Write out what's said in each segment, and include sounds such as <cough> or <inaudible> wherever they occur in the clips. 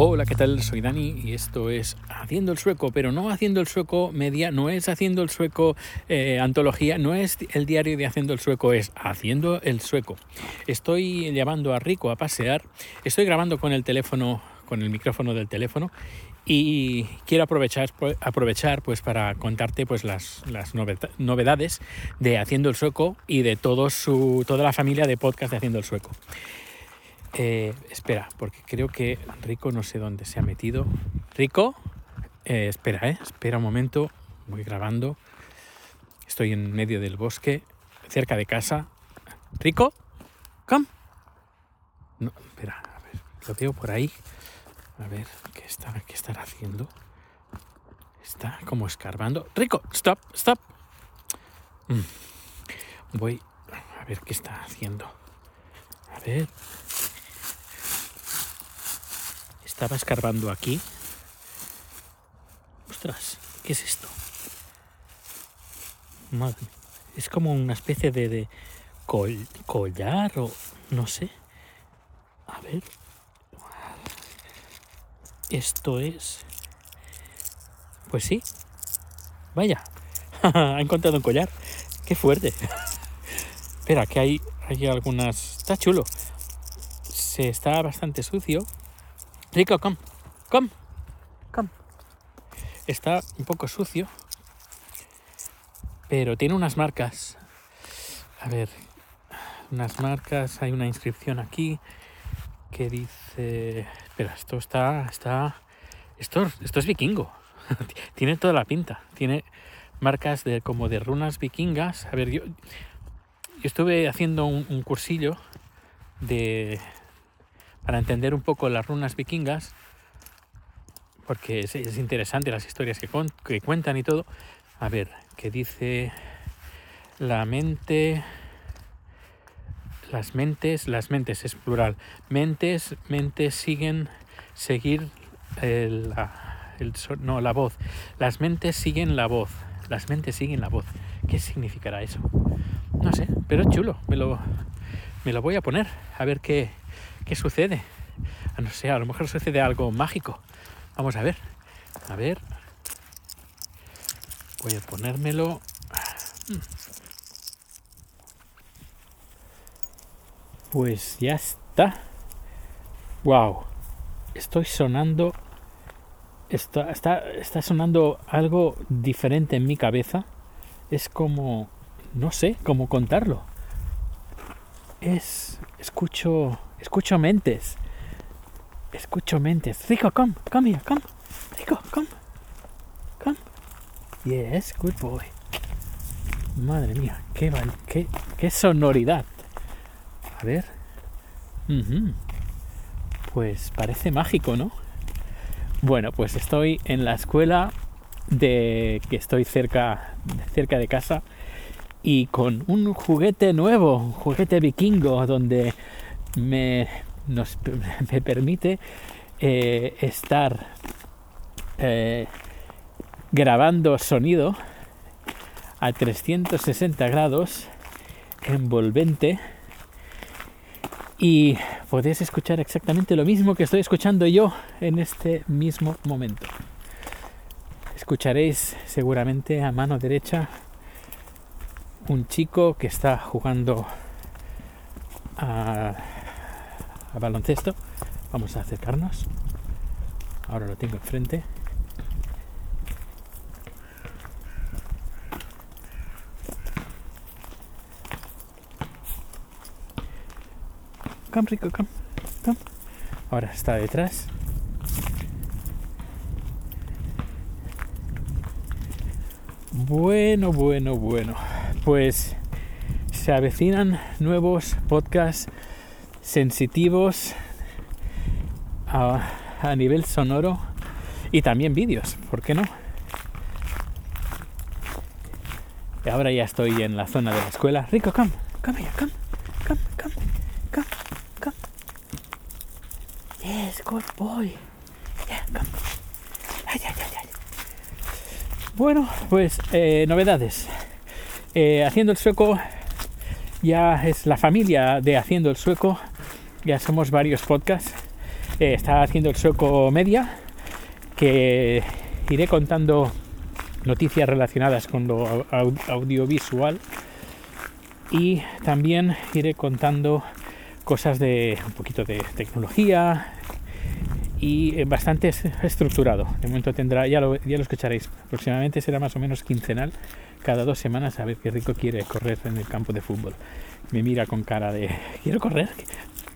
Hola, ¿qué tal? Soy Dani y esto es Haciendo el Sueco, pero no Haciendo el Sueco media, no es Haciendo el Sueco eh, antología, no es el diario de Haciendo el Sueco, es Haciendo el Sueco. Estoy llevando a Rico a pasear, estoy grabando con el teléfono, con el micrófono del teléfono y quiero aprovechar, aprovechar pues para contarte pues las, las novedades de Haciendo el Sueco y de todo su, toda la familia de podcast de Haciendo el Sueco. Eh, espera, porque creo que Rico no sé dónde se ha metido. Rico, eh, espera, eh, espera un momento. Voy grabando. Estoy en medio del bosque, cerca de casa. Rico, come. No, espera, a ver, lo veo por ahí. A ver, ¿qué, está, qué haciendo? Está como escarbando. Rico, stop, stop. Mm. Voy a ver qué está haciendo. A ver. Estaba escarbando aquí. Ostras, ¿qué es esto? Madre, es como una especie de, de col- collar o no sé. A ver. Esto es. Pues sí. Vaya. <laughs> ha encontrado un collar. Qué fuerte. <laughs> Espera, que hay, hay algunas. Está chulo. Se está bastante sucio. Rico, come, come, come. Está un poco sucio, pero tiene unas marcas. A ver, unas marcas. Hay una inscripción aquí que dice. Espera, esto está, está. Esto, esto es vikingo. <laughs> tiene toda la pinta. Tiene marcas de como de runas vikingas. A ver, yo, yo estuve haciendo un, un cursillo de para entender un poco las runas vikingas, porque es, es interesante las historias que, que cuentan y todo. A ver, que dice la mente, las mentes, las mentes es plural, mentes, mentes siguen, seguir la, el no, la voz, las mentes siguen la voz, las mentes siguen la voz. ¿Qué significará eso? No sé, pero es chulo, me lo, me lo voy a poner, a ver qué, qué sucede. Ah, No sé, a lo mejor sucede algo mágico. Vamos a ver. A ver. Voy a ponérmelo. Pues ya está. Wow. Estoy sonando. Está, está, está sonando algo diferente en mi cabeza. Es como. No sé cómo contarlo. Es. Escucho. Escucho mentes. Escucho mentes. Rico, come, come here, come. Rico, come. Come. Yes, good boy. Madre mía, qué, qué, qué sonoridad. A ver. Ujú. Pues parece mágico, ¿no? Bueno, pues estoy en la escuela de que estoy cerca, cerca de casa y con un juguete nuevo, un juguete vikingo donde me, nos, <laughs> me permite eh, estar eh, grabando sonido a 360 grados envolvente y podéis escuchar exactamente lo mismo que estoy escuchando yo en este mismo momento. Escucharéis seguramente a mano derecha un chico que está jugando a, a baloncesto. Vamos a acercarnos. Ahora lo tengo enfrente. Come, Rico, come, come. Ahora está detrás. Bueno, bueno, bueno. Pues se avecinan nuevos podcasts sensitivos a, a nivel sonoro y también vídeos, ¿por qué no? Y ahora ya estoy en la zona de la escuela. Rico, come. come here, come, come, come, come, come. Yes, good boy. Yeah, come. Ay, ay, ay. Bueno, pues eh, novedades. Eh, Haciendo el Sueco ya es la familia de Haciendo el Sueco. Ya somos varios podcasts. Eh, está Haciendo el Sueco Media, que iré contando noticias relacionadas con lo au- audiovisual y también iré contando cosas de un poquito de tecnología y eh, bastante es- estructurado. De momento tendrá, ya lo, ya lo escucharéis, aproximadamente será más o menos quincenal, cada dos semanas a ver qué rico quiere correr en el campo de fútbol. Me mira con cara de, ¿quiero correr?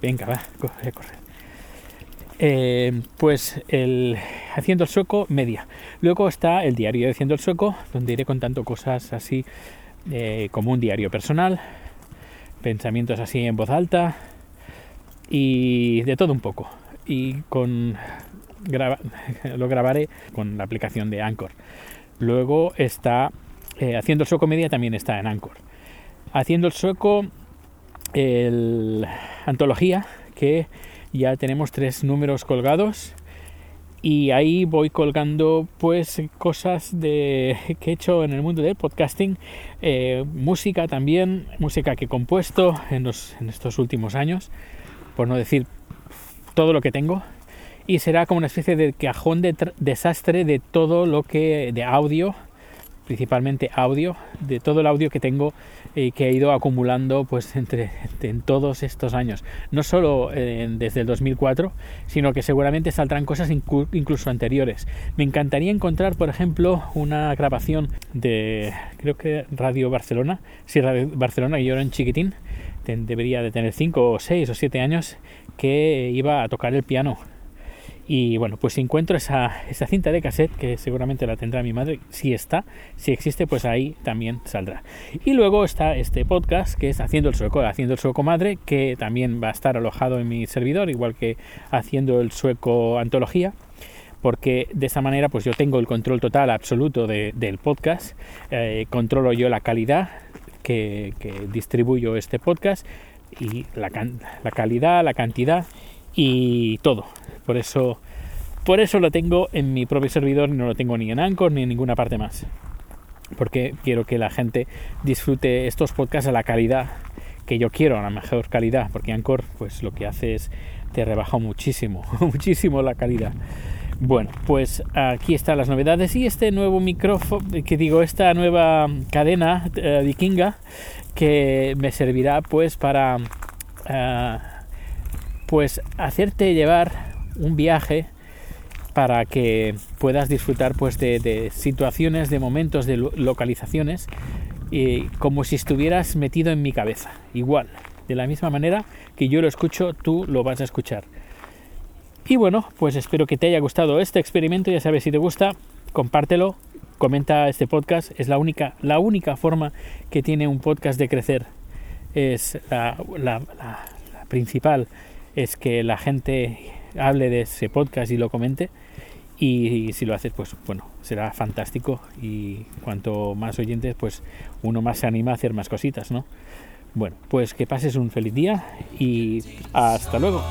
Venga, va, corre, a correr. Eh, pues el Haciendo el Sueco media. Luego está el diario de Haciendo el Sueco, donde iré contando cosas así eh, como un diario personal, pensamientos así en voz alta y de todo un poco. Y con graba- <laughs> lo grabaré con la aplicación de Anchor. Luego está eh, Haciendo el Sueco Media también está en Anchor. Haciendo el Sueco el antología que ya tenemos tres números colgados. Y ahí voy colgando pues cosas de que he hecho en el mundo del podcasting. Eh, música también música que he compuesto en, los, en estos últimos años por no decir todo lo que tengo. Y será como una especie de cajón de tr- desastre de todo lo que de audio principalmente audio de todo el audio que tengo y que he ido acumulando pues entre, en todos estos años. No solo eh, desde el 2004 sino que seguramente saldrán cosas incluso anteriores. Me encantaría encontrar por ejemplo una grabación de creo que Radio Barcelona. Sí Radio Barcelona que yo era en chiquitín debería de tener 5 o 6 o 7 años que iba a tocar el piano y bueno, pues si encuentro esa, esa cinta de cassette, que seguramente la tendrá mi madre, si está, si existe, pues ahí también saldrá. Y luego está este podcast que es Haciendo el Sueco, Haciendo el Sueco Madre, que también va a estar alojado en mi servidor, igual que Haciendo el Sueco Antología porque de esta manera pues yo tengo el control total absoluto de- del podcast, eh, controlo yo la calidad que, que distribuyo este podcast y la, la calidad, la cantidad y todo. Por eso, por eso lo tengo en mi propio servidor no lo tengo ni en Anchor ni en ninguna parte más. Porque quiero que la gente disfrute estos podcasts a la calidad que yo quiero, a la mejor calidad. Porque Anchor, pues lo que hace es te rebaja muchísimo, <laughs> muchísimo la calidad. Bueno, pues aquí están las novedades y este nuevo micrófono, que digo, esta nueva cadena eh, vikinga que me servirá pues para eh, pues hacerte llevar un viaje para que puedas disfrutar pues de, situaciones, de momentos, de lo- localizaciones, y como si estuvieras metido en mi cabeza, igual, de la misma manera que yo lo escucho, tú lo vas a escuchar. Y bueno, pues espero que te haya gustado este experimento, ya sabes, si te gusta, compártelo, comenta este podcast, es la única, la única forma que tiene un podcast de crecer, es la principal, es que la gente hable de ese podcast y lo comente. Y si lo haces, pues bueno, será fantástico. Y cuanto más oyentes, pues uno más se anima a hacer más cositas, ¿no? Bueno, pues que pases un feliz día y hasta luego.